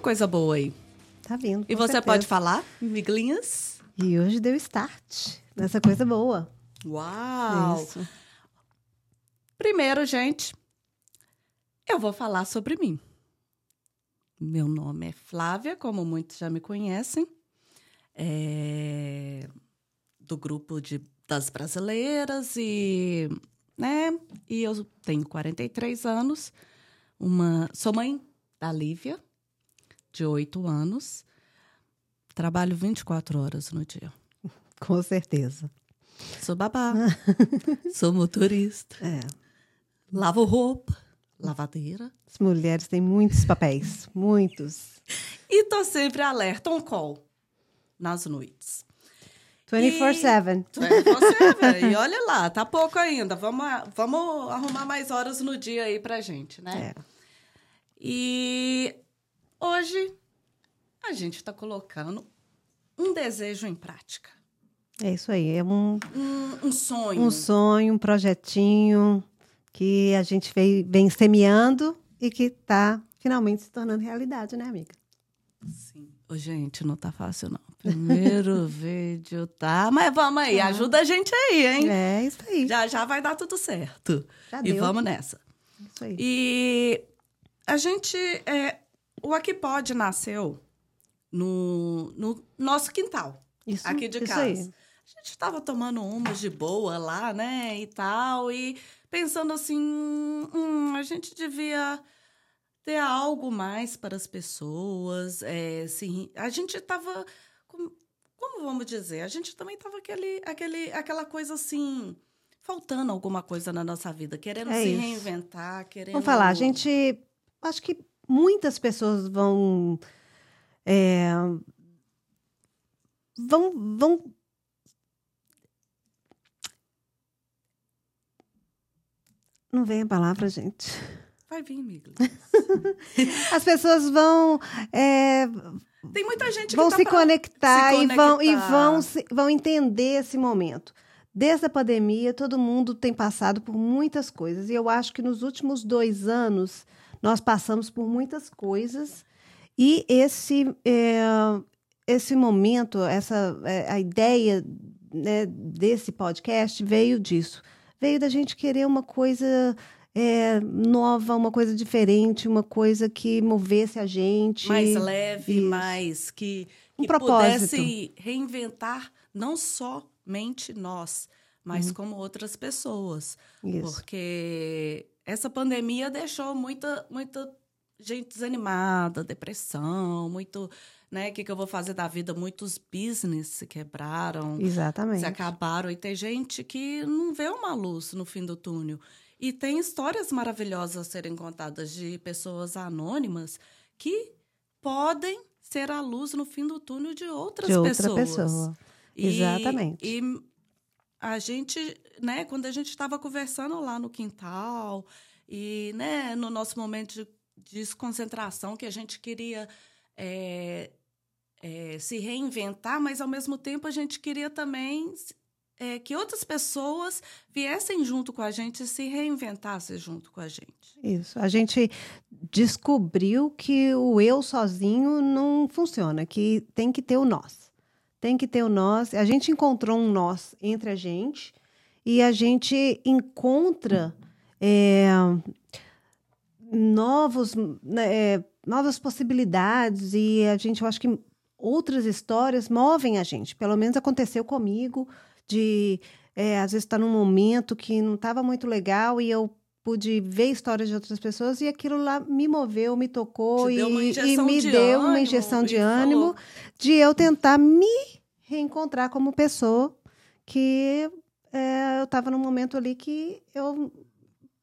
vindo coisa boa aí. Tá vindo. E você certeza. pode falar, miglinhas? E hoje deu start nessa coisa boa. Uau! Isso. Primeiro, gente, eu vou falar sobre mim. Meu nome é Flávia, como muitos já me conhecem. É do grupo de, das brasileiras e, né? E eu tenho 43 anos. Uma, sou mãe da Lívia, de 8 anos. Trabalho 24 horas no dia. Com certeza. Sou babá. sou motorista. É. Lavo roupa. Lavadeira. As mulheres têm muitos papéis. muitos. E tô sempre alerta, on call. Nas noites. 24-7. 24-7. e olha lá, tá pouco ainda. Vamos, vamos arrumar mais horas no dia aí pra gente, né? É. E hoje a gente tá colocando um desejo em prática. É isso aí, é um, um, um sonho. Um sonho, um projetinho que a gente vem, vem semeando e que está finalmente se tornando realidade, né, amiga? Sim. Ô, gente, não tá fácil, não. Primeiro vídeo, tá? Mas vamos aí, tá. ajuda a gente aí, hein? É, isso aí. Já já vai dar tudo certo. Já e deu. vamos nessa. Isso aí. E a gente. É, o Aqui Pode nasceu no, no nosso quintal. Isso, aqui de casa. Aí. A gente estava tomando umas de boa lá, né? E tal. E pensando assim: hum, a gente devia ter algo mais para as pessoas. É, assim, a gente estava como, como vamos dizer? A gente também tava aquele, aquele, aquela coisa assim, faltando alguma coisa na nossa vida, querendo é se isso. reinventar, querendo. Vamos falar, a gente. Acho que muitas pessoas vão. É, vão, vão Não vem a palavra, gente. Vai vir, amiga. As pessoas vão. É, tem muita gente vão que se, tá conectar se conectar e vão e vão vão entender esse momento. Desde a pandemia, todo mundo tem passado por muitas coisas e eu acho que nos últimos dois anos nós passamos por muitas coisas e esse é, esse momento, essa é, a ideia né, desse podcast veio disso, veio da gente querer uma coisa é, nova, uma coisa diferente, uma coisa que movesse a gente. Mais leve, Isso. mais que, que um pudesse reinventar não somente nós, mas uhum. como outras pessoas. Isso. Porque essa pandemia deixou muita, muita gente desanimada, depressão, muito, né? O que, que eu vou fazer da vida? Muitos business se quebraram. Exatamente. Se acabaram. E tem gente que não vê uma luz no fim do túnel. E tem histórias maravilhosas a serem contadas de pessoas anônimas que podem ser a luz no fim do túnel de outras de outra pessoas. pessoa. E, Exatamente. E a gente, né, quando a gente estava conversando lá no quintal e, né, no nosso momento de desconcentração que a gente queria é, é, se reinventar, mas ao mesmo tempo a gente queria também é, que outras pessoas viessem junto com a gente e se reinventassem junto com a gente. Isso. A gente descobriu que o eu sozinho não funciona, que tem que ter o nós. Tem que ter o nós. A gente encontrou um nós entre a gente e a gente encontra é, novos, né, é, novas possibilidades e a gente, eu acho que outras histórias movem a gente. Pelo menos aconteceu comigo de é, às vezes estar tá num momento que não estava muito legal e eu pude ver histórias de outras pessoas e aquilo lá me moveu, me tocou e, e, me de deu ânimo, uma injeção de ânimo falou. de eu tentar me reencontrar como pessoa que é, eu estava num momento ali que eu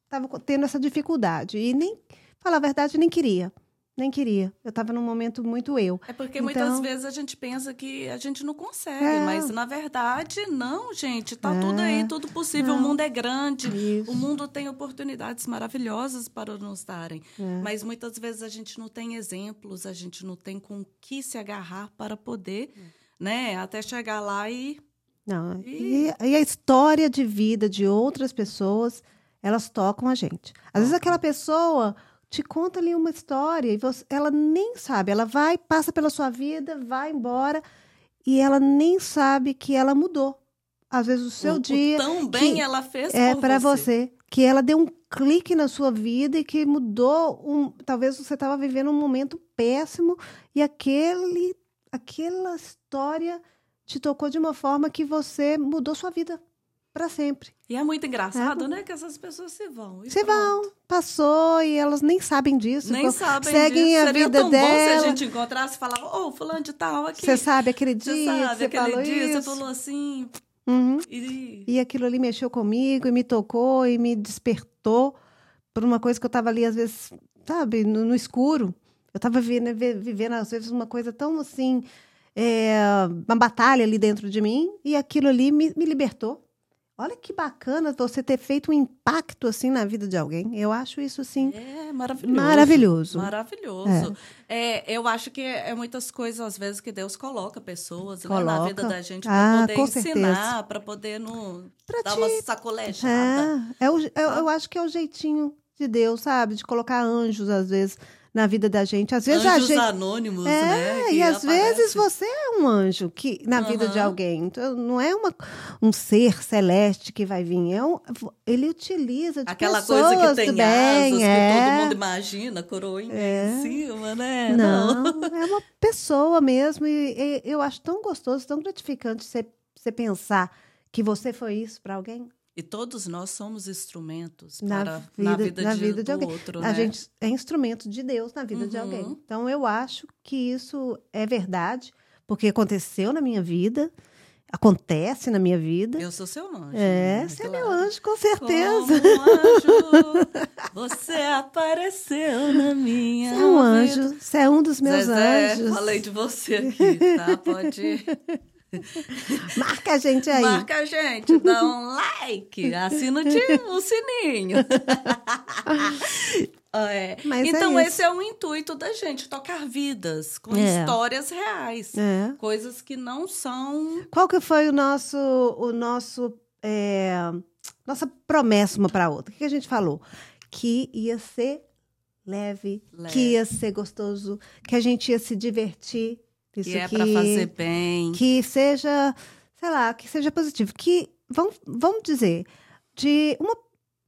estava tendo essa dificuldade e nem falar a verdade nem queria nem queria. Eu estava num momento muito eu. É porque então... muitas vezes a gente pensa que a gente não consegue, é. mas na verdade, não, gente. Tá é. tudo aí, tudo possível. Não. O mundo é grande. Isso. O mundo tem oportunidades maravilhosas para nos darem. É. Mas muitas vezes a gente não tem exemplos, a gente não tem com que se agarrar para poder, é. né? Até chegar lá e. Não. E... e a história de vida de outras pessoas, elas tocam a gente. Às vezes aquela pessoa te conta ali uma história e você, ela nem sabe. Ela vai, passa pela sua vida, vai embora e ela nem sabe que ela mudou. Às vezes o seu o, dia. O tão bem que ela fez é para você. você. Que ela deu um clique na sua vida e que mudou um. Talvez você estava vivendo um momento péssimo e aquele, aquela história te tocou de uma forma que você mudou sua vida para sempre. E é muito engraçado, é. né? Que essas pessoas se vão. Se pronto. vão, passou e elas nem sabem disso. Nem sabem seguem disso. a Seria vida tão dela. bom se a gente encontrasse e falava, ô, oh, fulano de tal aqui. Você sabe aquele dia Você sabe, aquele falou dia isso? você falou assim. Uhum. E... e aquilo ali mexeu comigo e me tocou e me despertou por uma coisa que eu estava ali, às vezes, sabe, no, no escuro. Eu estava vivendo, vivendo, às vezes, uma coisa tão assim, é, uma batalha ali dentro de mim, e aquilo ali me, me libertou. Olha que bacana você ter feito um impacto assim na vida de alguém. Eu acho isso assim é maravilhoso. Maravilhoso. Maravilhoso. É. é eu acho que é, muitas coisas às vezes que Deus coloca pessoas coloca. Né, na vida da gente ah, para poder ensinar, para poder no, pra dar te... uma sacolejada. É, é o, eu, eu acho que é o jeitinho de Deus, sabe, de colocar anjos às vezes na vida da gente. Às vezes Anjos a gente... anônimos, é, né? E às aparece. vezes você é um anjo que na uhum. vida de alguém. Então, não é uma, um ser celeste que vai vir. É um, ele utiliza de Aquela pessoas coisa que tem bem, asas, é. que todo mundo imagina, coroinha é. em cima, né? Não, não, é uma pessoa mesmo. E, e, eu acho tão gostoso, tão gratificante você, você pensar que você foi isso para alguém. E todos nós somos instrumentos na para, vida, na vida, na de, vida de alguém. outro, A né? gente é instrumento de Deus na vida uhum. de alguém. Então eu acho que isso é verdade, porque aconteceu na minha vida, acontece na minha vida. Eu sou seu anjo. É, né? você claro. é meu anjo, com certeza. Como um anjo, você apareceu na minha Você é um vida. anjo, você é um dos meus Zezé, anjos. falei de você aqui, tá? Pode. Marca a gente aí. Marca a gente, dá um like, assina o sininho. é. então, é esse é o intuito da gente, tocar vidas com É. histórias reais. É. Coisas que não são. Qual que foi o nosso, o nosso, é, nossa promessa uma para outra? O que a gente falou? Que ia ser leve, Leve. que ia ser gostoso, que a gente ia se divertir. Isso que é que, para fazer bem. que seja, sei lá, que seja positivo. Que vamos, vamos dizer, de uma,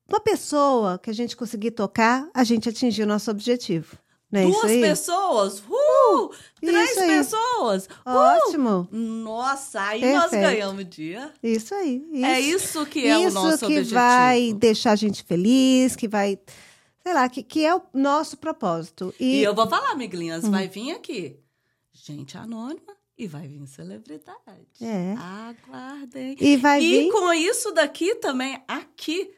uma pessoa que a gente conseguir tocar, a gente atingir o nosso objetivo. É Duas isso pessoas? Uh! Três isso aí. pessoas? Uh! Ótimo. Nossa, aí nós Perfeito. ganhamos o dia. Isso aí. Isso. É isso que é isso o nosso que objetivo. vai deixar a gente feliz, que vai, sei lá, que, que é o nosso propósito. E, E, eu vou falar, amiguinhas, Hum. vai vir aqui gente anônima e vai vir celebridade. É. Aguardem. e vai E vir. com isso daqui também, aqui,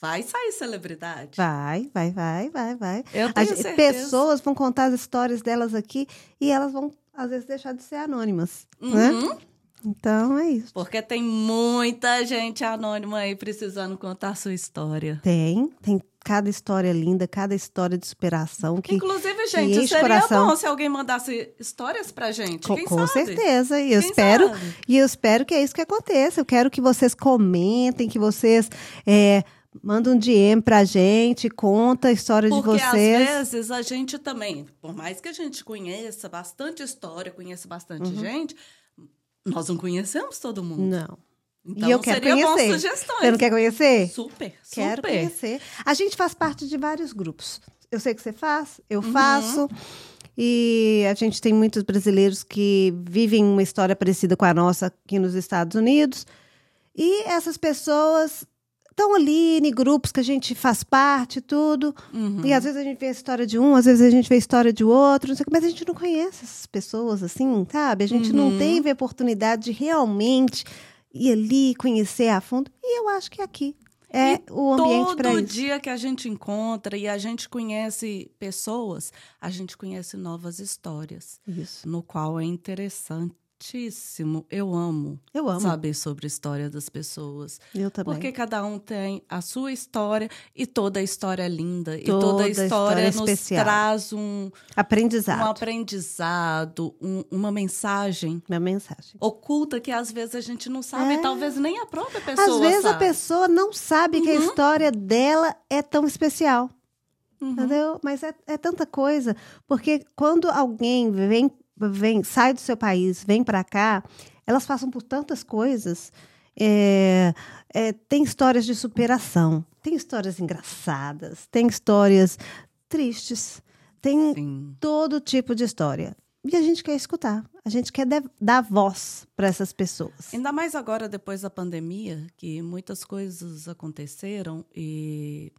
vai sair celebridade. Vai, vai, vai, vai, vai. Eu tenho gente- certeza. pessoas vão contar as histórias delas aqui e elas vão, às vezes, deixar de ser anônimas. Né? Uhum. Então é isso. Porque tem muita gente anônima aí precisando contar sua história. Tem, tem cada história linda, cada história de superação que. Inclusive, gente, o seria coração. bom se alguém mandasse histórias pra gente. Com, com certeza. E eu Quem espero, sabe? e eu espero que é isso que aconteça. Eu quero que vocês comentem, que vocês é, mandem um DM pra gente, conta a história Porque de vocês. às vezes a gente também, por mais que a gente conheça bastante história, conheça bastante Uhum. gente, nós não conhecemos todo mundo. Não. Então e eu quero conhecer. sugestões. Você não quer conhecer? Super, Quero super. conhecer. A gente faz parte de vários grupos. Eu sei que você faz, eu Uhum. faço. E a gente tem muitos brasileiros que vivem uma história parecida com a nossa aqui nos Estados Unidos. E essas pessoas estão ali em grupos que a gente faz parte e tudo. Uhum. E às vezes a gente vê a história de um, às vezes a gente vê a história de outro, não sei o quê, mas a gente não conhece essas pessoas assim, sabe? A gente não Uhum. teve a oportunidade de realmente ir ali, conhecer a fundo. E eu acho que aqui é E o ambiente para Todo isso. dia que a gente encontra e a gente conhece pessoas, a gente conhece novas histórias, Isso. no qual é interessantíssimo. Eu amo, Eu amo. saber sobre a história das pessoas. Eu também. Porque cada um tem a sua história e toda a história é linda. e Toda toda a a história, história é nos especial. traz um, um Aprendizado. aprendizado, um- uma mensagem Minha mensagem. oculta que às vezes a gente não sabe, É. e talvez nem a própria pessoa Às vezes a sabe. pessoa não sabe que a Uhum. história dela é tão especial. uhum. entendeu? Mas é, é tanta coisa, porque quando alguém vem, vem sai do seu país, vem para cá, elas passam por tantas coisas. É, é, tem histórias de superação, tem histórias engraçadas, tem histórias tristes, tem Sim. todo tipo de história. E a gente quer escutar, a gente quer dar voz para essas pessoas. Ainda mais agora, depois da pandemia, que muitas coisas aconteceram e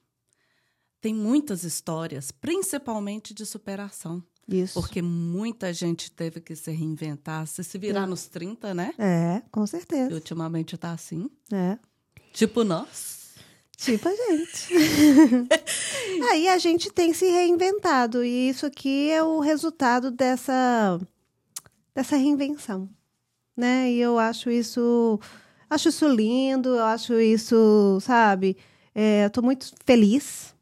tem muitas histórias, principalmente de superação. Isso. Porque muita gente teve que se reinventar, se, se virar é. nos 30, né? É, com certeza. E ultimamente está assim. É. Tipo nós. Tipo a gente. Aí a gente tem se reinventado e isso aqui é o resultado dessa dessa reinvenção, né? E eu acho isso acho isso lindo, eu acho isso, sabe? É, eu tô muito feliz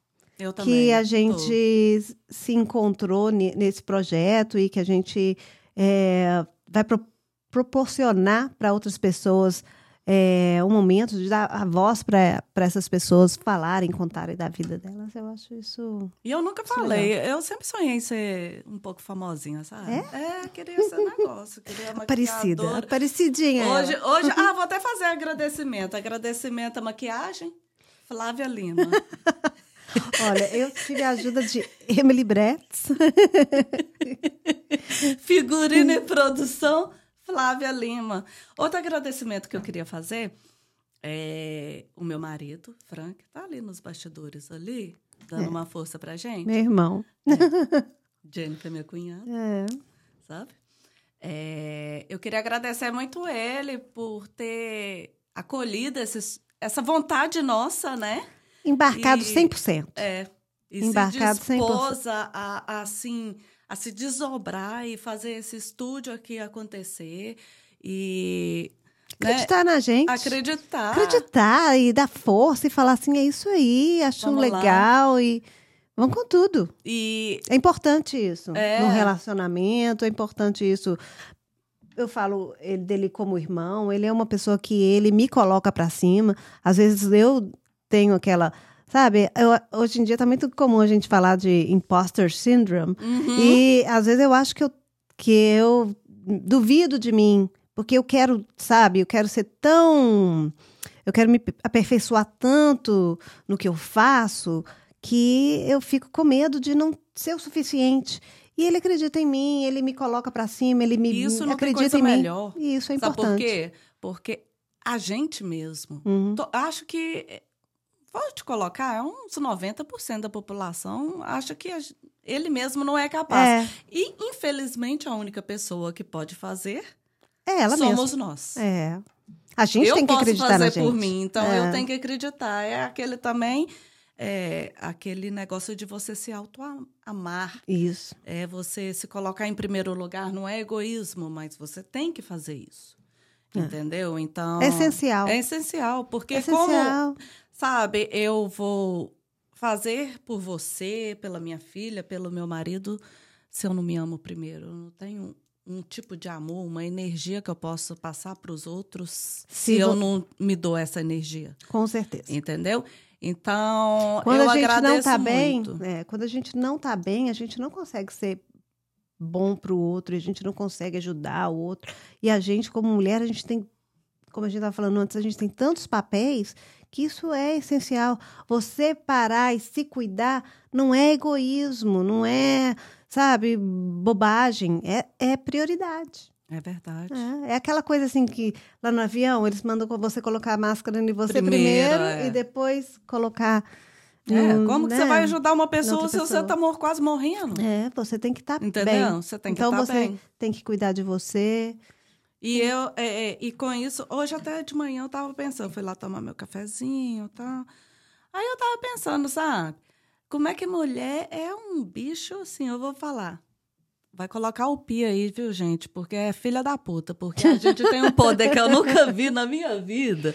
que a gente tô. se encontrou nesse projeto e que a gente é, vai pro proporcionar para outras pessoas é, um momento de dar a voz para essas pessoas falarem, contarem da vida delas. Eu acho isso. E eu nunca falei. Legal. Eu sempre sonhei em ser um pouco famosinha, sabe? É? É, queria esse negócio. Queria uma Aparecida. Aparecidinha. Hoje, hoje, ah, vou até fazer agradecimento. Agradecimento à maquiagem, Flávia Lima. Olha, eu tive a ajuda de Emily Bretz. Figurina e produção. Flávia Lima. Outro agradecimento que eu queria fazer é o meu marido, Frank, tá ali nos bastidores ali, dando é. uma força pra gente. Meu irmão. É. Jennifer, minha cunhada. É. Sabe? É, eu queria agradecer muito ele por ter acolhido esses, essa vontade nossa, né? Embarcado e, 100%. É. E Embarcado se dispôs 100%. A, a, assim, a se desdobrar e fazer esse estúdio aqui acontecer e né, acreditar né? na gente. Acreditar. Acreditar e dar força e falar assim, é isso aí, acho Vamos legal lá. e vamos com tudo. E é importante isso é. no relacionamento, é importante isso. Eu falo ele, dele como irmão, ele é uma pessoa que ele me coloca para cima. Às vezes eu tenho aquela Sabe, eu, hoje em dia tá muito comum a gente falar de imposter syndrome. Uhum. E às vezes eu acho que eu, que eu duvido de mim, porque eu quero, sabe, eu quero ser tão. Eu quero me aperfeiçoar tanto no que eu faço que eu fico com medo de não ser o suficiente. E ele acredita em mim, ele me coloca para cima, ele me Isso não acredita em mim. Melhor. E isso é Sabe importante. por quê? Porque a gente mesmo. Uhum. Tô, acho que te colocar, é uns 90% da população acha que ele mesmo não é capaz. É. E, infelizmente, a única pessoa que pode fazer é ela somos mesmo. nós. É. A gente eu tem que acreditar na gente. Eu posso fazer por mim, então é. eu tenho que acreditar. É aquele também, é, aquele negócio de você se auto-amar. Isso. É você se colocar em primeiro lugar, não é egoísmo, mas você tem que fazer isso. É. Entendeu? Então. É essencial. É essencial, porque é essencial. como Sabe, eu vou fazer por você, pela minha filha, pelo meu marido, se eu não me amo primeiro. Eu não tenho um tipo de amor, uma energia que eu posso passar para os outros se, se eu não me dou essa energia. Com certeza. Entendeu? Então, quando eu a gente não tá muito. bem, é, quando a gente não tá bem, a gente não consegue ser bom para o outro, a gente não consegue ajudar o outro. E a gente, como mulher, a gente tem, como a gente estava falando antes, a gente tem tantos papéis que isso é essencial. Você parar e se cuidar não é egoísmo, não é, sabe, bobagem, é, é prioridade. É verdade. É, é, aquela coisa assim que lá no avião eles mandam você colocar a máscara em você primeiro, primeiro é. e depois colocar. É, como né? que você vai ajudar uma pessoa se você está quase morrendo? É, você tem que estar tá Entendeu? bem. Você tem que então tá bem. tem que cuidar de você. E eu, é, é, e com isso, hoje até de manhã eu tava pensando, fui lá tomar meu cafezinho e tal. Aí eu tava pensando, sabe? Como é que mulher é um bicho assim, eu vou falar. Vai colocar o pi aí, viu, gente? Porque é filha da puta. Porque a gente tem um poder que eu nunca vi na minha vida.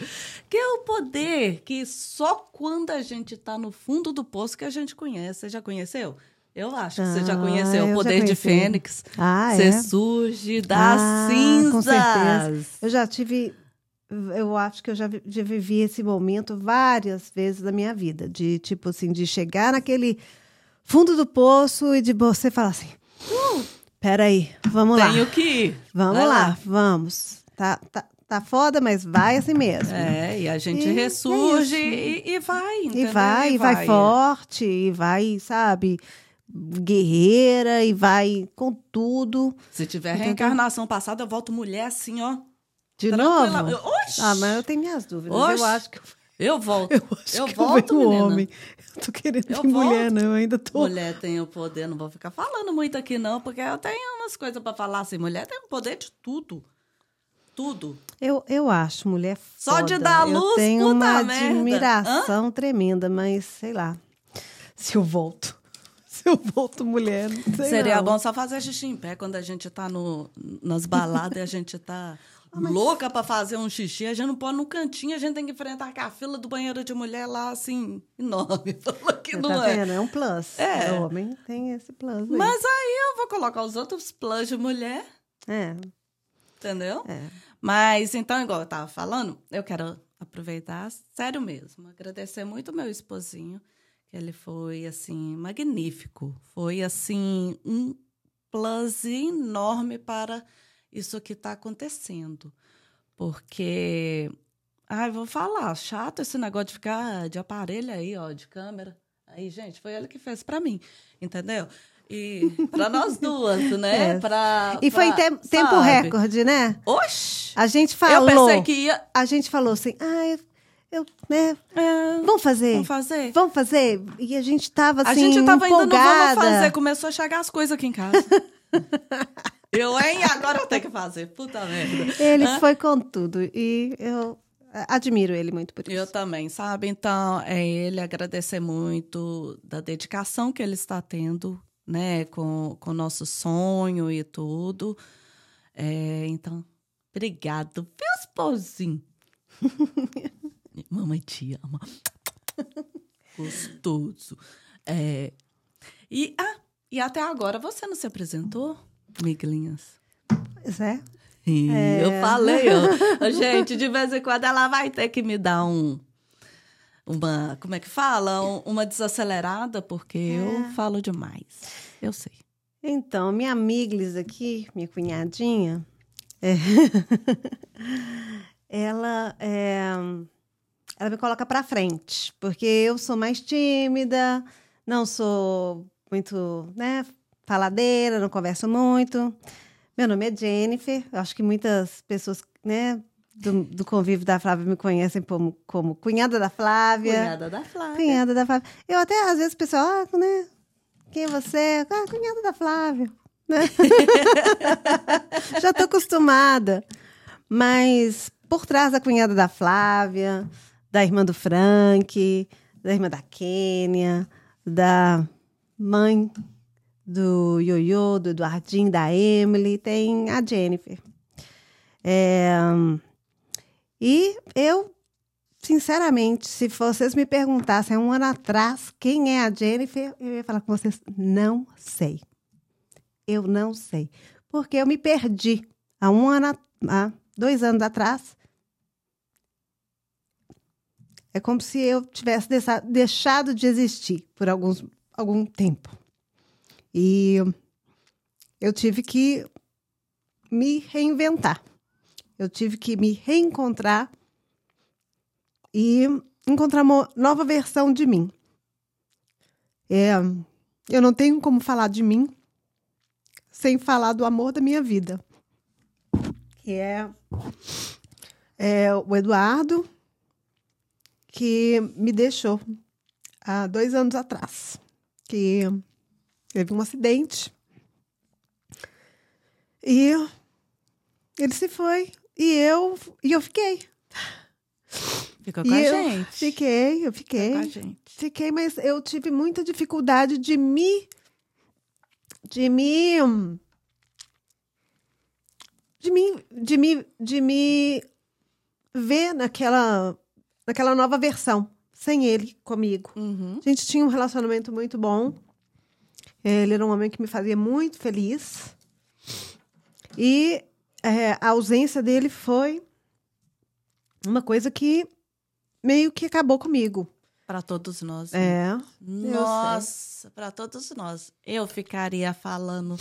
Que é o poder que só quando a gente tá no fundo do poço que a gente conhece. Você já conheceu? Eu acho que você já ah, conheceu o poder de Fênix. Ah, você é? surge das ah, cinzas. Com certeza. Eu já tive. Eu acho que eu já, já vivi esse momento várias vezes na minha vida. De tipo assim, de chegar naquele fundo do poço e de você falar assim: uh, peraí, vamos lá. Tenho que ir. Vamos Vai lá, lá. vamos. Tá, tá, tá foda, mas vai assim mesmo. É, e a gente E é ressurge isso. e, e vai, E entendeu? vai, e vai forte, e vai, sabe, guerreira, e vai com tudo. Se tiver Entendeu? reencarnação passada, eu volto mulher assim, ó. De tranquila. novo? Eu- Oxi! Ah, mas eu tenho minhas dúvidas. Oxe, Eu acho que eu, Eu volto. eu, acho Eu que volto, eu homem. Eu tô querendo Eu mulher, não. Eu ainda tô. Mulher tem o poder, não vou ficar falando muito aqui, não, porque eu tenho umas coisas pra falar assim. Mulher tem o poder de tudo. Tudo. Eu, eu acho mulher Só foda. de dar Eu luz, tenho puta uma merda. admiração tremenda, mas sei lá. Se eu volto. Se eu volto mulher, Seria não. bom só fazer xixi em pé quando a gente tá no, nas baladas e a gente tá Ah, louca pra fazer um xixi. A gente não pode no cantinho, a gente tem que enfrentar a fila do banheiro de mulher lá, assim, enorme. Falou que Você não tá é. vendo? É um plus. É. O homem tem esse plus aí. Mas aí eu vou colocar os outros plus de mulher, É, entendeu? é. Mas então, igual eu tava falando, eu quero aproveitar, sério mesmo, agradecer muito meu esposinho, que ele foi assim magnífico, foi assim um plus enorme para isso que está acontecendo, porque, ai, vou falar, chato esse negócio de ficar de aparelho aí, ó, de câmera. Aí, gente, foi ele que fez para mim, entendeu? E para nós duas, né? É. Pra, E foi em pra- tem- tempo sabe? recorde, né? Oxi! A gente Eu falou. pensei que ia. A gente falou assim, ah, eu, né? É, Vamos fazer. vamos fazer? Vamos fazer? E a gente tava assim, a gente tava empolgada. vamos fazer, começou a chegar as coisas aqui em casa. eu, hein? Agora eu tenho que fazer. Puta merda. Ele Hã? foi com tudo. E eu admiro ele muito por isso. Eu também, sabe? Então, é ele agradecer muito da dedicação que ele está tendo, né, com com o nosso sonho e tudo. É, então, obrigado, viu, esposinho? Mamãe te ama. Gostoso. É, e, ah, e até agora você não se apresentou, Miguelinhas? Pois é. Ih, Eu falei, ó. Gente, de vez em quando ela vai ter que me dar um. Uma. Como é que fala? Um- uma desacelerada, porque eu falo demais. Eu sei. Então, minha amiglis aqui, minha cunhadinha, é, ela, é, ela me coloca pra frente, porque eu sou mais tímida, não sou muito, né, faladeira, não converso muito. Meu nome é Jennifer, eu acho que muitas pessoas, né, do, do convívio da Flávia me conhecem como, como cunhada da Flávia. Cunhada da Flávia. Cunhada da Flávia. Eu até, às vezes, o pessoal, ah, né? Quem é você? Ah, cunhada da Flávia. Né? Já tô acostumada. Mas por trás da cunhada da Flávia, da irmã do Frank, da irmã da Kênia, da mãe do Ioiô, do Eduardinho, da Emily, tem a Jennifer. É, E eu Sinceramente, se vocês me perguntassem um ano atrás quem é a Jennifer, eu ia falar com vocês, não sei. Eu não sei. Porque eu me perdi há um ano, há dois anos atrás. É como se eu tivesse deixa- deixado de existir por alguns, algum tempo. E eu tive que me reinventar. Eu tive que me reencontrar e encontrar uma nova versão de mim. É, eu não tenho como falar de mim sem falar do amor da minha vida, que é, é o Eduardo, que me deixou há dois anos atrás, que teve um acidente e ele se foi e eu e eu fiquei. Fica com e a gente. Fiquei, eu Fica com a fiquei. gente. Fiquei, mas eu tive muita dificuldade de me. de me. de me. de me, de me ver naquela, naquela nova versão, sem ele comigo. Uhum. A gente tinha um relacionamento muito bom. Ele era um homem que me fazia muito feliz. E é, a ausência dele foi uma coisa que meio que acabou comigo. Para todos nós. É. Nossa, para todos nós. Eu ficaria falando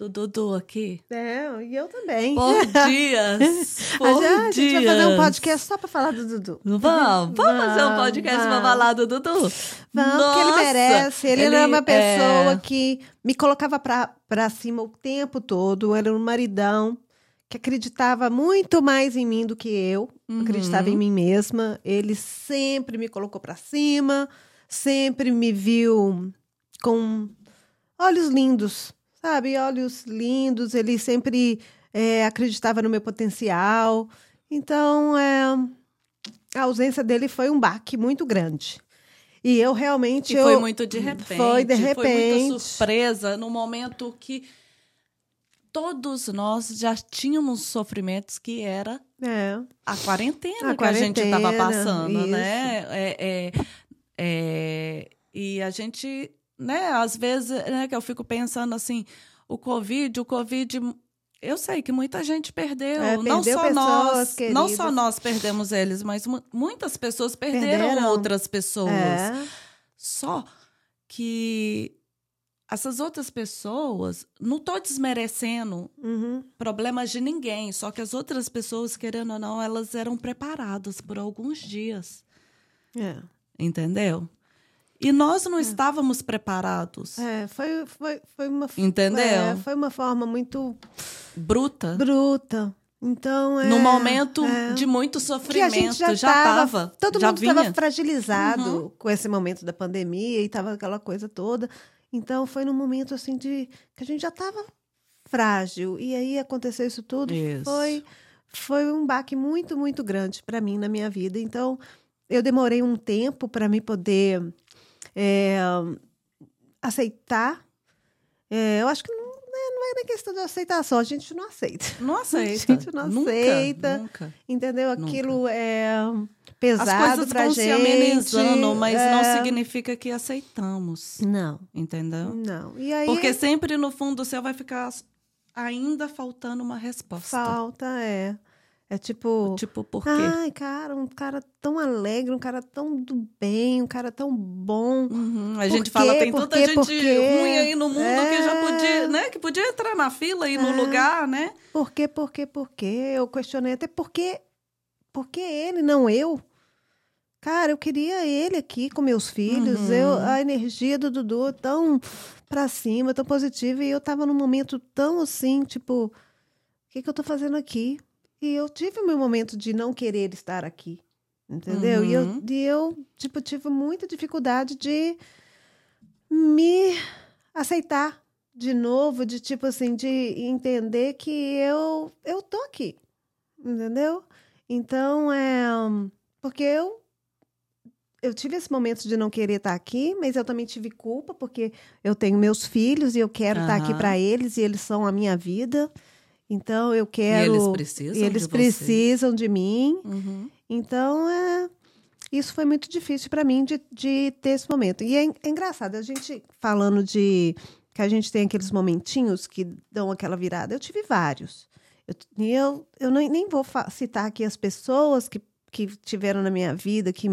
do Dudu aqui. É, e eu também. Por dias. Por a, gente, a gente vai fazer um podcast só para falar do Dudu. Vamos, vamos fazer um Vamos, podcast pra vamos. falar do Dudu. Vamos, porque ele Nossa, merece. Ele, era uma pessoa é, que me colocava pra, pra cima o tempo todo. Era um maridão que acreditava muito mais em mim do que eu. Uhum. Acreditava em mim mesma. Ele sempre me colocou pra cima, sempre me viu com olhos lindos, sabe? Olhos lindos. Ele sempre é, acreditava no meu potencial. Então, é, a ausência dele foi um baque muito grande. E eu realmente. E eu, foi muito de repente. Foi de Foi repente. muita surpresa no momento que todos nós já tínhamos sofrimentos que era É. a quarentena A que a gente estava passando, isso. né? É, é, e a gente, né, às vezes, né, que eu fico pensando assim, o Covid, o Covid, eu sei que muita gente perdeu, É, não perdeu só nós, não queridas. só nós perdemos eles, mas mu- muitas pessoas perderam, Perderam. outras pessoas. É. Só que essas outras pessoas, não tô desmerecendo Uhum. problemas de ninguém, só que as outras pessoas, querendo ou não, elas eram preparadas por alguns dias, É. entendeu? E nós não estávamos preparados. É, foi, foi, foi uma Entendeu? é, foi uma forma muito Bruta. bruta. Então, é, no momento é. de muito que a sofrimento. gente já estava. todo já mundo estava fragilizado Uhum. com esse momento da pandemia e estava aquela coisa toda. Então foi num momento assim de que a gente já estava frágil e aí aconteceu isso tudo. Isso. Foi foi um baque muito muito grande para mim na minha vida. Então eu demorei um tempo para me poder é, aceitar. É, eu acho que não, né, não é nem questão de aceitação, a gente não aceita. Não aceita. A gente não nunca, aceita. Nunca. Entendeu? Nunca. Aquilo é As pesado coisas pra vão gente. se amenizando, mas não é. significa que aceitamos. Não, Entendeu? não. E aí Porque sempre no fundo o céu vai ficar ainda faltando uma resposta. falta, é. É tipo. Tipo, por quê? Ai, cara, um cara tão alegre, um cara tão do bem, um cara tão bom. Uhum, A gente quê? fala, tem Por tanta quê? gente ruim aí no mundo que já É. podia, né? Que podia entrar na fila e ir no É. lugar, né? Por quê, por quê, por quê? Eu questionei até por quê, por que ele, não eu? Cara, eu queria ele aqui com meus filhos. Uhum. Eu, a energia do Dudu tão pra cima, tão positiva. E eu tava num momento tão assim, tipo, o que, que eu tô fazendo aqui? E eu tive o meu momento de não querer estar aqui. Entendeu? E, eu, Uhum. e eu, tipo, tive muita dificuldade de me aceitar de novo, de tipo assim, de entender que eu, eu tô aqui. Entendeu? Então, é. Porque eu. Eu tive esse momento de não querer estar aqui, mas eu também tive culpa, porque eu tenho meus filhos e eu quero estar aqui para eles e eles são a minha vida. Então, eu E quero. eles precisam e eles de você. precisam de mim. Uhum. Então, é, isso foi muito difícil para mim de, de ter esse momento. E é, é engraçado, a gente falando de que a gente tem aqueles momentinhos que dão aquela virada. Eu tive vários. Eu, e eu, eu nem, nem vou citar aqui as pessoas que, que tiveram na minha vida, que,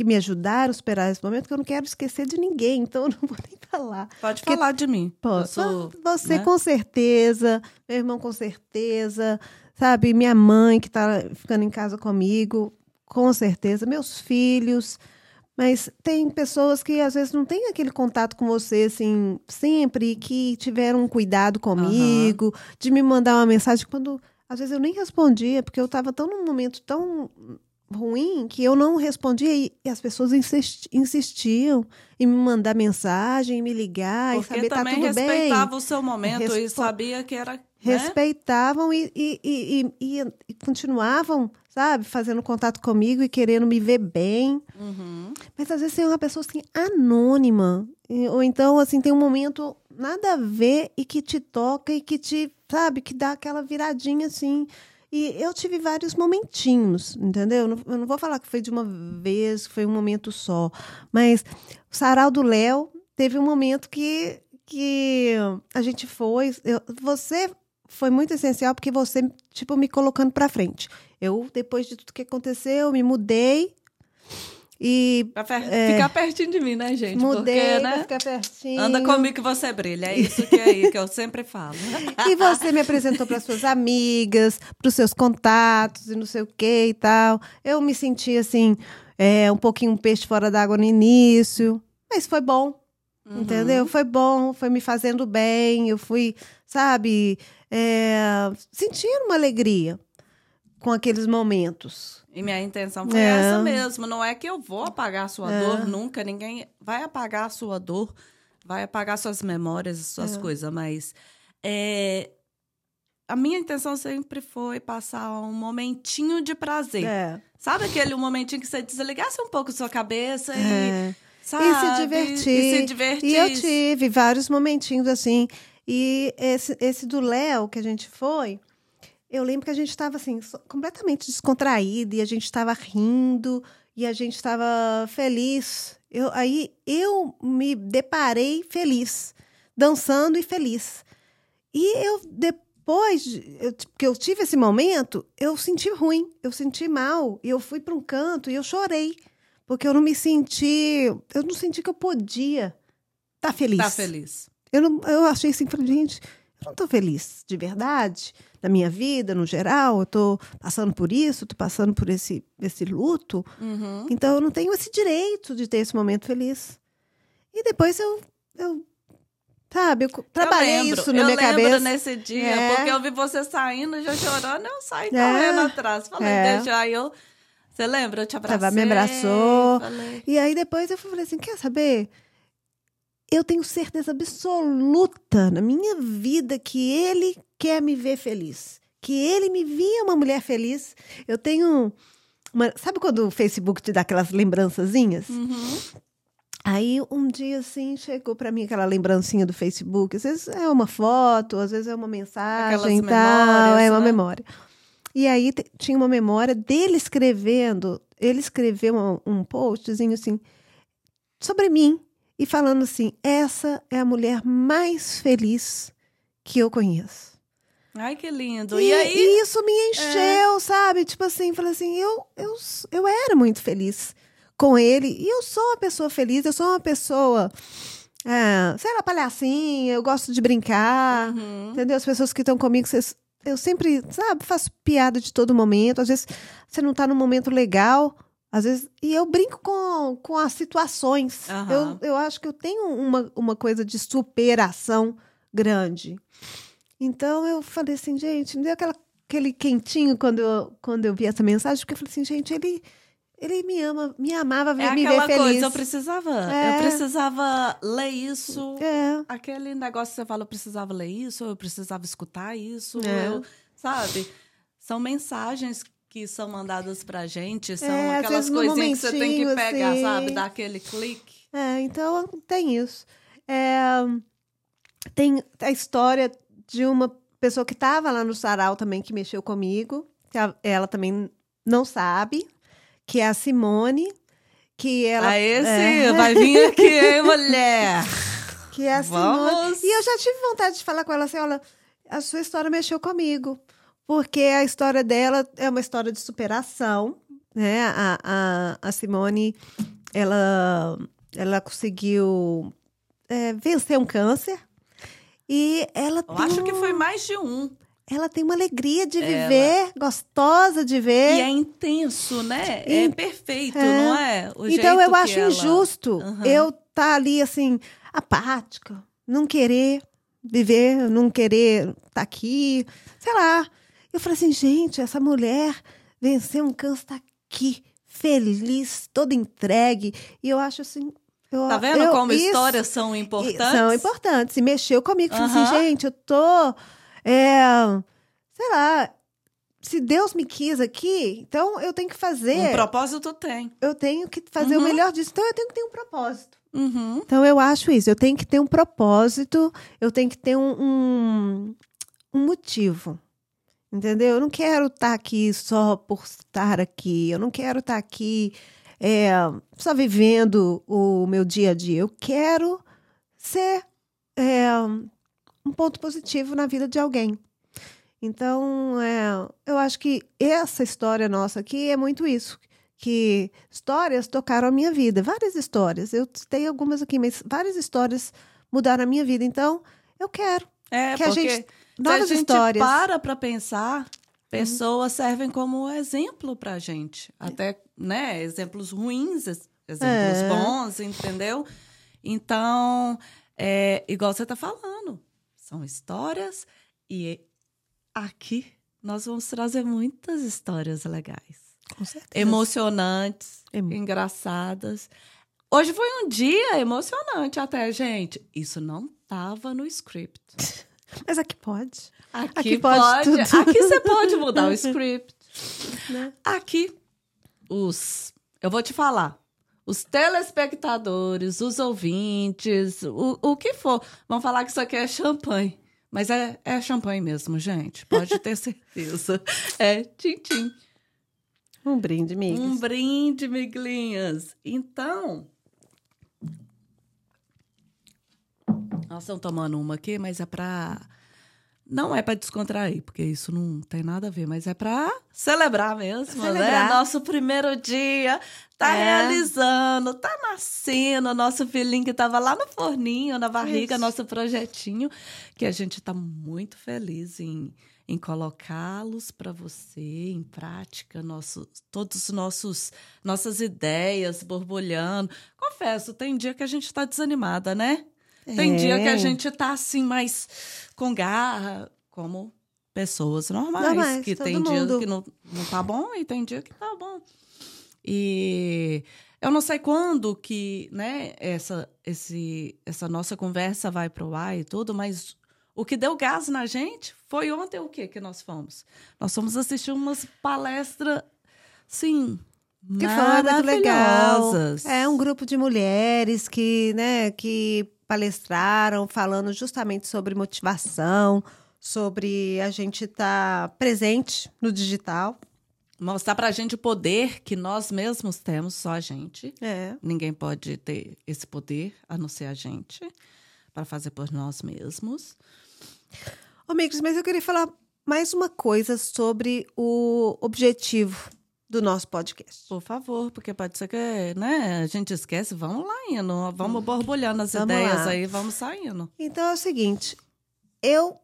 que me ajudaram a superar esse momento, que eu não quero esquecer de ninguém, então eu não vou nem falar. Pode Porque- falar de mim. Posso. Sou, Você né? com certeza, meu irmão com certeza, sabe? Minha mãe que tá ficando em casa comigo, com certeza, meus filhos. Mas tem pessoas que às vezes não têm aquele contato com você, assim, sempre, que tiveram um cuidado comigo, de me mandar uma mensagem quando às vezes eu nem respondia, porque eu estava tão num momento tão ruim que eu não respondia e, e as pessoas insisti- insistiam em me mandar mensagem, em me ligar e Porque saber tá também tudo bem respeitava o seu momento e Respo- sabia que era. Né? respeitavam e, e, e, e- e continuavam, sabe, fazendo contato comigo e querendo me ver bem. Uhum. Mas às vezes tem uma pessoa assim, anônima. E- Ou então, assim, tem um momento nada a ver e que te toca e que te, sabe, que dá aquela viradinha assim. E eu tive vários momentinhos, entendeu? Eu não, vou falar que foi de uma vez, foi um momento só. Mas o sarau do Léo teve um momento que, que a gente foi. eu- você foi muito essencial porque você, tipo, me colocando pra frente. Eu, depois de tudo que aconteceu, me mudei E Pra fer- ficar pertinho de mim, né, gente? mudei Porque, né? ficar pertinho. Anda comigo que você brilha. É isso que, é aí, que eu sempre falo. E você me apresentou para suas amigas, para os seus contatos e não sei o que e tal. Eu me senti assim, é, um pouquinho um peixe fora d'água no início, mas foi bom, Uhum. entendeu? Foi bom, foi me fazendo bem. Eu fui, sabe, é, sentindo uma alegria com aqueles momentos. E minha intenção foi É. essa mesmo. Não é que eu vou apagar a sua É. dor nunca. Ninguém vai apagar a sua dor, vai apagar suas memórias e suas É. coisas. Mas é, a minha intenção sempre foi passar um momentinho de prazer. É. Sabe aquele momentinho que você desligasse um pouco sua cabeça e, É. sabe? E se divertir. E se divertir. E eu tive vários momentinhos assim. E esse, esse do Léo que a gente foi, eu lembro que a gente estava assim, completamente descontraída, e a gente estava rindo, e a gente estava feliz. Eu, aí eu me deparei feliz, dançando e feliz. E eu, depois de- eu, que eu tive esse momento, eu senti ruim, eu senti mal, e eu fui para um canto e eu chorei. Porque eu não me senti. Eu não senti que eu podia estar feliz. Tá feliz. Eu, não, eu achei assim, gente, eu não tô feliz de verdade na minha vida, no geral. Eu tô passando por isso, tô passando por esse, esse luto. Uhum. Então eu não tenho esse direito de ter esse momento feliz. E depois eu. eu sabe, eu trabalhei eu lembro, isso na eu minha lembro cabeça. nesse dia, É. porque eu vi você saindo, já chorando, eu saí É. correndo atrás. Falei, É. deixa aí eu. Você lembra? Eu te abracei. Tava, me abraçou. Falei, E aí depois eu falei assim, quer saber? Eu tenho certeza absoluta na minha vida que ele quer me ver feliz. Que ele me via uma mulher feliz. Eu tenho uma, sabe quando o Facebook te dá aquelas lembrançazinhas? uhum. Aí um dia assim chegou pra mim aquela lembrancinha do Facebook. Às vezes é uma foto, às vezes é uma mensagem e Aquelas tal, é uma né? memória. E aí tinha uma memória dele escrevendo, ele escreveu um, um postzinho assim sobre mim e falando assim: essa é a mulher mais feliz que eu conheço. Ai, que lindo. E, E, aí? e isso me encheu, sabe? Tipo assim, falei assim, eu, eu, eu era muito feliz com ele. E eu sou uma pessoa feliz, eu sou uma pessoa, é, sei lá, palhacinha, eu gosto de brincar. Uhum. Entendeu? As pessoas que estão comigo, vocês- eu sempre, sabe, faço piada de todo momento. Às vezes você não tá num momento legal. Às vezes, e eu brinco com, com as situações. Aham. Eu, eu acho que eu tenho uma, uma coisa de superação grande. Então eu falei assim, gente, me deu aquela, aquele quentinho quando eu, quando eu vi essa mensagem, porque eu falei assim, gente, ele, ele me ama, me amava, É me ver feliz. coisa, eu precisava, É. eu precisava ler isso. É, Aquele negócio que você fala, eu precisava ler isso, eu precisava escutar isso, É. eu, sabe? São mensagens que são mandadas pra gente, são É, aquelas coisinhas que você tem que pegar, assim. sabe? Dar aquele clique. É, então tem isso. É, tem a história de uma pessoa que estava lá no sarau também, que mexeu comigo, que a- ela também não sabe, que é a Simone, que ela... Aí esse é, vai vir aqui, hein, mulher? que é a Simone. Vamos. E eu já tive vontade de falar com ela assim, olha, a sua história mexeu comigo, porque a história dela é uma história de superação, né? A, a, a Simone, ela, ela conseguiu é, vencer um câncer e ela Eu tem, acho que um- foi mais de um. ela tem uma alegria de Ela- viver, gostosa de ver. E é intenso, né? É In- perfeito, É. não é? O então eu que acho ela- injusto Aham. eu estar tá ali assim apática, não querer viver, não querer estar aqui, sei lá. Eu falei assim, gente, essa mulher venceu um câncer, tá aqui, feliz, toda entregue. E eu acho assim. Eu, Tá vendo eu- como isso- histórias são importantes? São importantes. E mexeu comigo. Falei assim, gente, eu tô. é, sei lá. Se Deus me quis aqui, então eu tenho que fazer. Um propósito tem. Eu tenho que fazer o Uhum. melhor disso. Então eu tenho que ter um propósito. Uhum. Então eu acho isso. Eu tenho que ter um propósito. Eu tenho que ter um, um, um motivo. Entendeu? Eu não quero estar aqui só por estar aqui. Eu não quero estar aqui é, só vivendo o meu dia a dia. Eu quero ser é, um ponto positivo na vida de alguém. Então, é, eu acho que essa história nossa aqui é muito isso. que histórias tocaram a minha vida, várias histórias. Eu tenho algumas aqui, mas várias histórias mudaram a minha vida. Então, eu quero É, que a porque gente se novas a gente histórias. Uhum. para para pensar, pessoas servem como exemplo pra gente. Até, né, exemplos ruins, ex- exemplos É. bons, entendeu? Então, é, igual você tá falando, são histórias e aqui nós vamos trazer muitas histórias legais. Com certeza. emocionantes, Emo- engraçadas. Hoje foi um dia emocionante até, gente. Isso não tava no script. Mas aqui pode. Aqui, Aqui pode, pode aqui você pode mudar o script. Né? Aqui os, eu vou te falar, os telespectadores, os ouvintes, o, o que for, vão falar que isso aqui é champanhe. Mas é, é champanhe mesmo, gente. Pode ter certeza. É tchim-tchim. Um brinde, amigas. Um brinde, miglinhas. Então. Nós estamos tomando uma aqui, mas é pra. Não é pra descontrair, porque isso não tem nada a ver, mas é pra celebrar mesmo, né? Celebrar. Nosso primeiro dia tá É. realizando, tá nascendo. Nosso filhinho que tava lá no forninho, na barriga, Isso. nosso projetinho, que a gente tá muito feliz em, em colocá-los para você em prática, nosso, todos os nossos nossas ideias borbulhando. Confesso, tem dia que a gente está desanimada, né? Tem É. dia que a gente tá assim mais com garra, como pessoas normais, Normais, que tem dia mundo. que não, não tá bom e tem dia que tá bom. E eu não sei quando que, né, essa, esse, essa nossa conversa vai pro ar e tudo, mas o que deu gás na gente foi ontem o que que nós fomos? Nós fomos assistir umas palestras, sim, Que foi muito legal. É um grupo de mulheres que, né, que palestraram falando justamente sobre motivação, sobre a gente estar presente no digital. Mostrar pra gente o poder que nós mesmos temos, só a gente. É. Ninguém pode ter esse poder, a não ser a gente, para fazer por nós mesmos. Amigos, mas eu queria falar mais uma coisa sobre o objetivo do nosso podcast. Por favor, porque pode ser que né, a gente esquece. Vamos lá indo, vamos borbulhando as Vamos ideias lá. aí, vamos saindo. Então é o seguinte, eu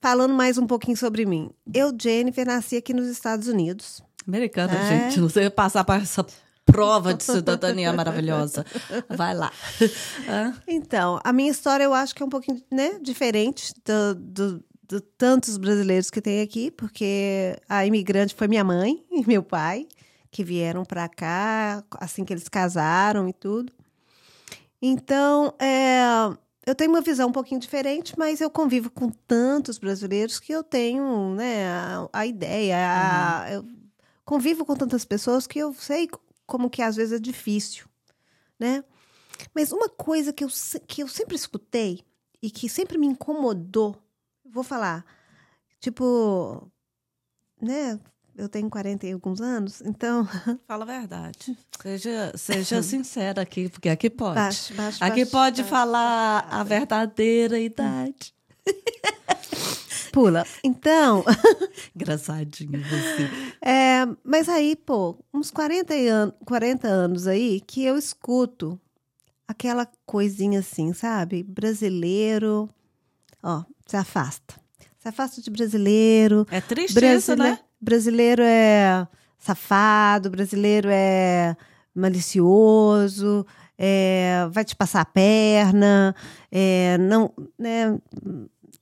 falando mais um pouquinho sobre mim. Eu, Jennifer, nasci aqui nos Estados Unidos. Americana, É. gente, não sei passar para essa prova de cidadania maravilhosa. Vai lá. Então, a minha história eu acho que é um pouquinho né, diferente do, do, do tantos brasileiros que tem aqui, porque a imigrante foi minha mãe e meu pai, que vieram para cá assim que eles casaram e tudo. Então, é, eu tenho uma visão um pouquinho diferente, mas eu convivo com tantos brasileiros que eu tenho né, a, a ideia. a- eu convivo com tantas pessoas que eu sei como que às vezes é difícil, né? Mas uma coisa que eu, que eu sempre escutei e que sempre me incomodou, vou falar, tipo, né? Eu tenho 40 e alguns anos, então. Fala a verdade. Seja, seja sincera aqui, porque aqui pode. Baixo, baixo, Aqui baixo, pode baixo. falar a verdadeira idade. Pula. Então, Engraçadinho você. é, mas aí, pô, uns 40, an 40 anos aí que eu escuto aquela coisinha assim, sabe? Brasileiro. Ó, se afasta. Se afasta de brasileiro. É triste isso, Brasile- né? Brasileiro é safado, brasileiro é malicioso, é, vai te passar a perna, é, não, né,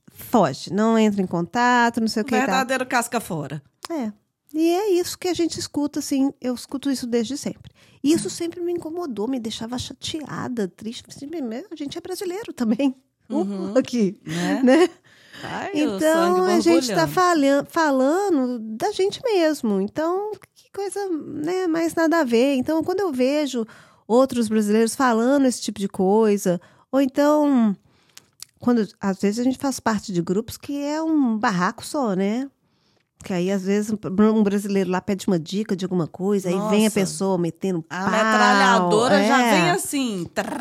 foge, não entra em contato, não sei o que. Verdadeiro casca fora. É. E é isso que a gente escuta, assim, eu escuto isso desde sempre. E isso sempre me incomodou, me deixava chateada, triste. Assim, "Meu, a gente é brasileiro também. Uhum. Aqui, Né? né? Ai, Então a gente está falando da gente mesmo. Então, que coisa né, mais nada a ver. Então, quando eu vejo outros brasileiros falando esse tipo de coisa, ou então, quando às vezes a gente faz parte de grupos que é um barraco só, né? Que aí, às vezes, um brasileiro lá pede uma dica de alguma coisa, aí vem a Nossa. pessoa metendo A pau. metralhadora já é. vem assim. trrr,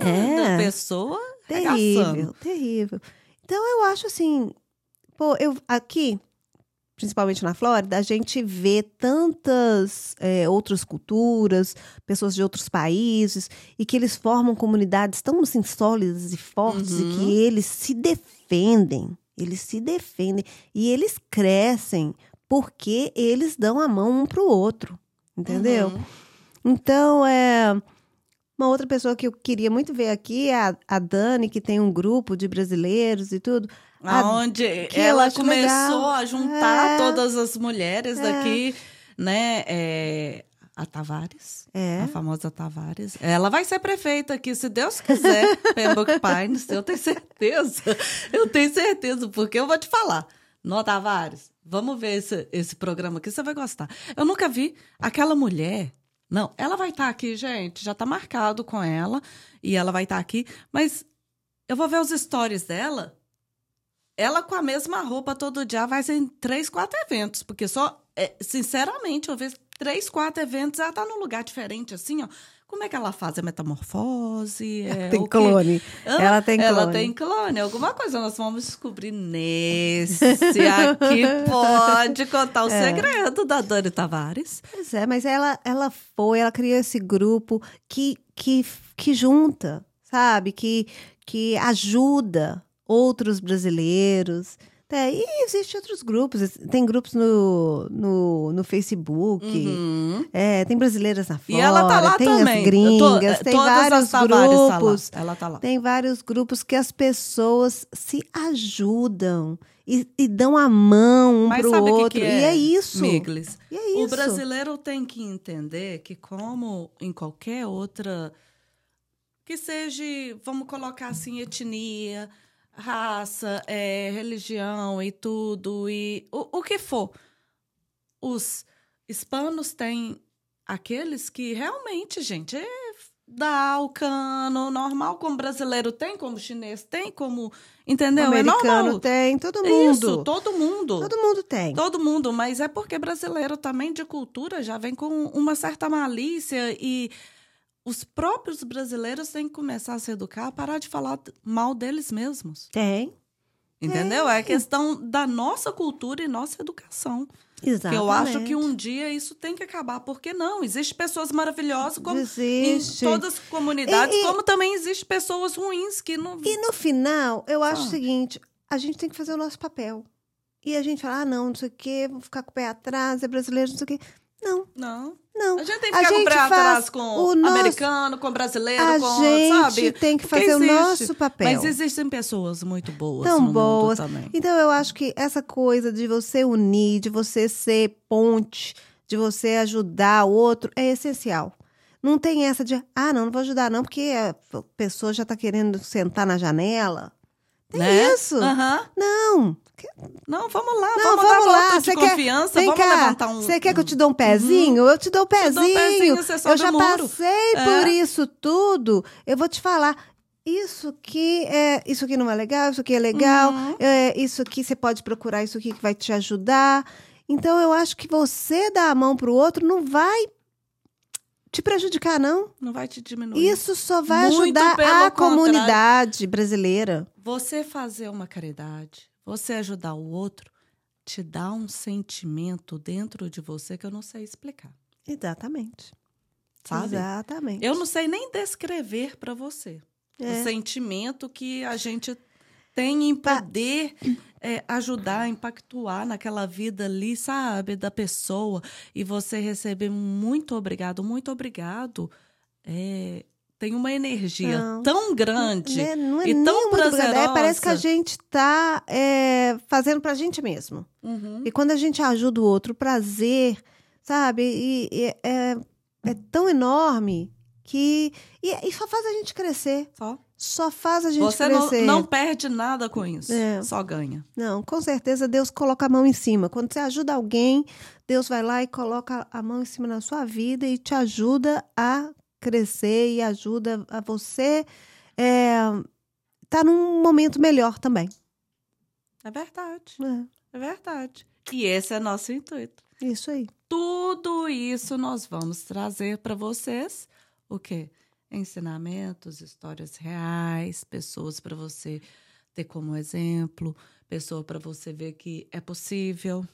É. Da pessoa Terrível, terrível. Então eu acho assim, pô, eu aqui principalmente na Flórida, a gente vê tantas é, outras culturas, pessoas de outros países, e que eles formam comunidades tão assim, sólidas e fortes, Uhum. e que eles se defendem. Eles se defendem. E eles crescem porque eles dão a mão um para o outro. Entendeu? Uhum. Então, é. Uma outra pessoa que eu queria muito ver aqui é a, a Dani, que tem um grupo de brasileiros e tudo. A- Aonde que eu ela começou legal. a juntar É. todas as mulheres É. daqui, né? é, a Tavares, É. a famosa Tavares. Ela vai ser prefeita aqui, se Deus quiser, Pembroke Pines, eu tenho certeza. Eu tenho certeza, porque eu vou te falar. Nó Tavares, vamos ver esse, esse programa aqui, você vai gostar. Eu nunca vi aquela mulher. Não, ela vai estar aqui, gente. Já está marcado com ela. E ela vai estar aqui. Mas eu vou ver os stories dela. Ela com a mesma roupa todo dia vai ser em três, quatro eventos. Porque só, é, sinceramente, eu vejo três, quatro eventos, ela tá num lugar diferente, assim, ó. Como é que ela faz? É metamorfose? É tem clone. Hã? Ela tem Ela clone. tem clone. Alguma coisa nós vamos descobrir nesse aqui. Pode contar o É. segredo da Dani Tavares. Pois é, mas ela, ela foi, ela criou esse grupo que, que, que junta, sabe? Que, que ajuda outros brasileiros. É, e existem outros grupos, tem grupos no, no, no Facebook, Uhum. é, tem brasileiras na E fora, ela tá lá tem também. as gringas, To- tem vários as Tavares tá grupos. Ela tá lá. Tem vários grupos que as pessoas se ajudam e, e dão a mão um Mas pro sabe o que outro. que E é isso. Miglis? E é isso. O brasileiro tem que entender que, como em qualquer outra. Que seja, vamos colocar assim, etnia, raça, é, religião e tudo, e o, o que for. Os hispanos têm aqueles que realmente, gente, é dá o cano normal, como brasileiro tem, como chinês tem, como. Entendeu? é americano normal. tem, todo mundo. Isso, todo mundo. Todo mundo tem. Todo mundo, mas é porque brasileiro também de cultura já vem com uma certa malícia e os próprios brasileiros têm que começar a se educar, parar de falar mal deles mesmos. Tem. Entendeu? É questão da nossa cultura e nossa educação. Exatamente. Que eu acho que um dia isso tem que acabar. Porque não? Existem pessoas maravilhosas como Existe. em todas as comunidades, E- e- como também existem pessoas ruins que não. E no final, eu acho Ah. o seguinte: a gente tem que fazer o nosso papel. E a gente fala, ah, não, não sei o quê, vou ficar com o pé atrás, é brasileiro, não sei o quê. Não, Não. não. A gente tem que A ficar com o gente pé faz atrás com o nosso- americano, com brasileiro, A com, gente sabe? tem que Porque fazer o nosso papel. Mas existem pessoas muito boas Tão no boas. mundo também. Então, eu acho que essa coisa de você unir, de você ser ponte, de você ajudar o outro, é essencial. Não tem essa de, ah, não, não vou ajudar não, porque a pessoa já está querendo sentar na janela. Tem Né? isso. Aham. Não. Não, vamos lá, Não, vamos, vamos lá. de Você quer, confiança, vamos cá, levantar um... Você quer que eu te dê um pezinho? Eu te dou um dou um pezinho. pezinho, você eu sobe já o muro. passei É. por isso tudo. Eu vou te falar. Isso aqui é, isso aqui não é legal, isso aqui é legal, Uhum. é, isso aqui você pode procurar isso aqui que vai te ajudar. Então eu acho que você dar a mão pro outro não vai te prejudicar, não. Não vai te diminuir. Isso só vai ajudar a contrário. comunidade brasileira. Você fazer uma caridade, você ajudar o outro, te dá um sentimento dentro de você que eu não sei explicar, Exatamente. sabe? Exatamente. Eu não sei nem descrever para você É. o sentimento que a gente tem em poder é, ajudar, impactuar naquela vida ali, sabe, da pessoa. E você receber muito obrigado, muito obrigado. É, tem uma energia Não. tão grande. Né? Não é e tão muito obrigada. É, parece que a prazerosa. gente está fazendo pra gente mesmo. Uhum. E quando a gente ajuda o outro, o prazer, sabe? E, e é, é tão enorme que. E, e só faz a gente crescer. Só. Só faz a gente Você não, crescer. não perde nada com isso. É. Só ganha. Não, com certeza Deus coloca a mão em cima. Quando você ajuda alguém, Deus vai lá e coloca a mão em cima na sua vida e te ajuda a crescer e ajuda a você estar tá num momento melhor também. É verdade. É, É verdade. E esse é nosso intuito. isso aí. Tudo isso nós vamos trazer para vocês. O quê? Ensinamentos, histórias reais, pessoas para você ter como exemplo, pessoa para você ver que é possível.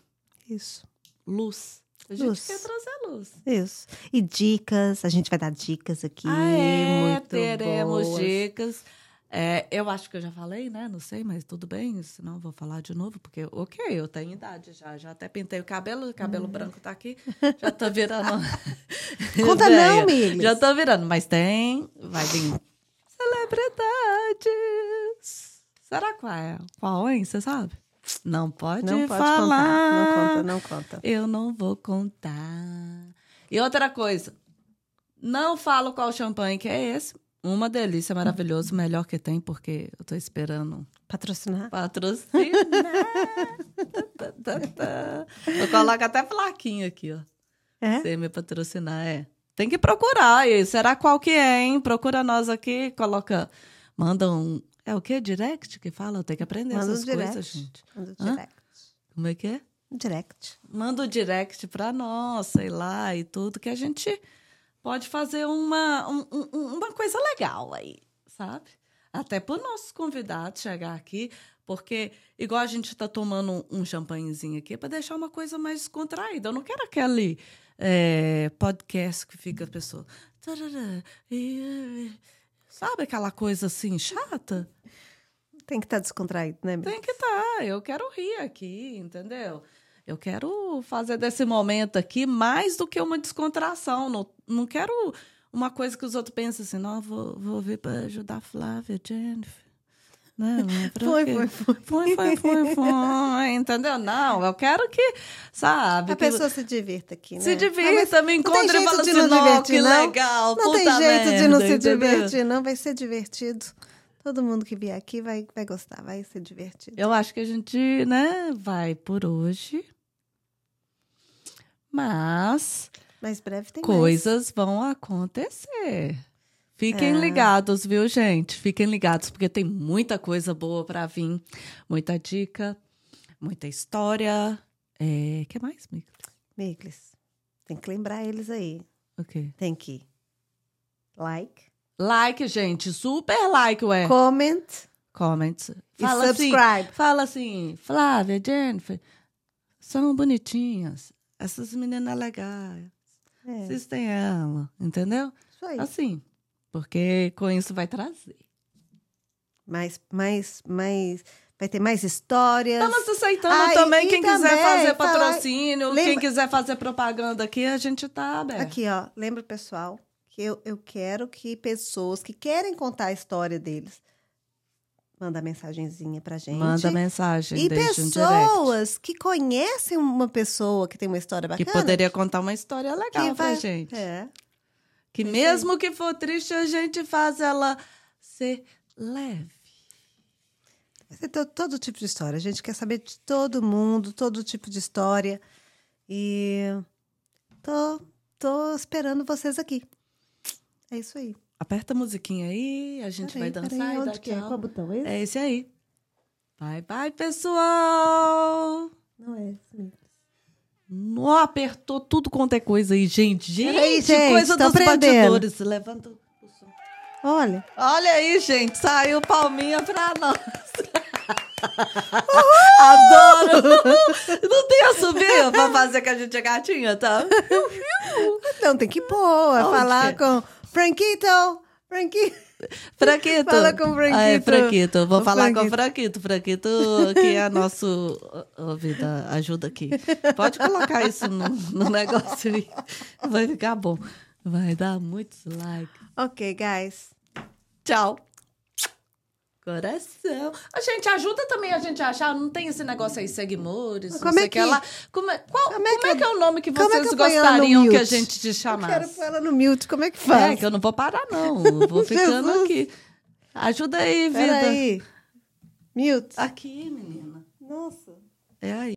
Isso. Luz. A gente Luz. quer trazer luz. Isso. E dicas, a gente vai dar dicas aqui. Ah, é, muito teremos boas. dicas. É, eu acho que eu já falei, né? Não sei, mas tudo bem. Senão vou falar de novo, porque, ok, eu tenho idade já. Já até pintei o cabelo, o cabelo branco tá aqui. Já tô virando. Conta Véia. não, Miglis. Já tô virando, mas tem. Vai vir. Celebridades. Será qual é? Qual, hein? Você sabe? Não pode, Não pode falar. contar. Não conta, não conta. Eu não vou contar. E outra coisa, não falo qual champanhe que é esse. Uma delícia, maravilhoso, melhor que tem, porque eu tô esperando Patrocinar? patrocinar. Eu coloco até plaquinha aqui, ó. É? Você me patrocinar, é. Tem que procurar. E será qual que é, hein? Procura nós aqui, coloca. Manda um. É o quê? Direct que fala? Eu tenho que aprender Manda um essas direct. coisas, gente. Manda Hã? direct. Como é que é? Direct. manda o direct pra nós, sei lá, e tudo, que a gente pode fazer uma, um- um- uma coisa legal aí, sabe? Até para os nossos convidados chegar aqui, porque, igual a gente está tomando um, um champanhezinho aqui, para deixar uma coisa mais descontraída. Eu não quero aquele é, podcast que fica a pessoa. sabe aquela coisa assim, chata? Tem que estar descontraído, né? Tem que estar. Eu quero rir aqui, entendeu? Eu quero fazer desse momento aqui mais do que uma descontração. Não, não quero uma coisa que os outros pensam assim, não, vou, vou vir para ajudar a Flávia, Jennifer. Não, é pra Foi, foi, foi. Foi, foi, foi, foi. Entendeu? Não, eu quero que, sabe? A que pessoa se divirta aqui, né? se Ah, divirta, me não tem encontra e fala assim, não não, divertir, não. legal, Não tem jeito de não merda", se entendeu? divertir, não. Vai ser divertido. Todo mundo que vier aqui vai, vai gostar, vai ser divertido. Eu acho que a gente, né, vai por hoje. Mas Mais breve tem mais. coisas vão acontecer. Fiquem É. ligados, viu, gente? Fiquem ligados, porque tem muita coisa boa pra vir. Muita dica, muita história. É, que mais, Mico? Miklis, tem que lembrar eles aí. O quê? Tem que like, Like, gente. Super like, ué. comment Comments. e Fala assim, subscribe. fala assim, Flávia, Jennifer, são bonitinhas. Essas meninas legais. É, Assistem ela, entendeu? isso aí. Assim, porque com isso vai trazer. Mais, mais, mais, vai ter mais histórias. Estamos aceitando Ah, e- também quem quiser também fazer falar- patrocínio, quem Lembra- quiser fazer propaganda aqui, a gente tá aberto. Aqui, ó, lembra pessoal que eu, eu quero que pessoas que querem contar a história deles manda mensagenzinha pra gente. Manda mensagem, E deixa um pessoas que conhecem uma pessoa que tem uma história Que bacana. poderia contar uma história legal que pra vai- gente. É. Que isso mesmo que for triste, a gente faz ela ser leve. Vai ser to- todo tipo de história. A gente quer saber de todo mundo, todo tipo de história. E tô, tô esperando vocês aqui. É isso aí. Aperta a musiquinha aí, a gente Peraí, vai dançar peraí, e onde que é? Qual botão? Esse? É esse aí. Bye, bye, pessoal! Não é esse mesmo. Não apertou tudo quanto é coisa aí, gente. Gente, Peraí, gente, coisa dos aprendendo. bastidores. Levanta o som. Olha, Olha aí, gente. Saiu palminha pra nós. Adoro! Não tem assobio pra fazer que a gente é gatinha, tá? então tem que pôr, Aonde falar é? com Franquito, Franquito. Franquito. Fala com o Franquito. Ah, é, Franquito. Vou O falar com o Franquito. Franquito. Franquito, que é nosso... Ô, vida, ajuda aqui. Pode colocar isso no, no negócio aí. Vai ficar bom. Vai dar muitos likes. Ok, guys. Tchau. Coração. A gente ajuda também a gente a achar. Não tem esse negócio aí, seguimores, não Como sei é que que- lá. Como é, qual- como é como que é que é o nome que é vocês que ela no gostariam que a gente te Eu quero chamasse? pôr ela no mute, como é que faz? É, que eu não vou parar, não. Eu Vou ficando aqui. Ajuda aí, vida. Peraí. Mute. Aqui, menina. Nossa. É aí.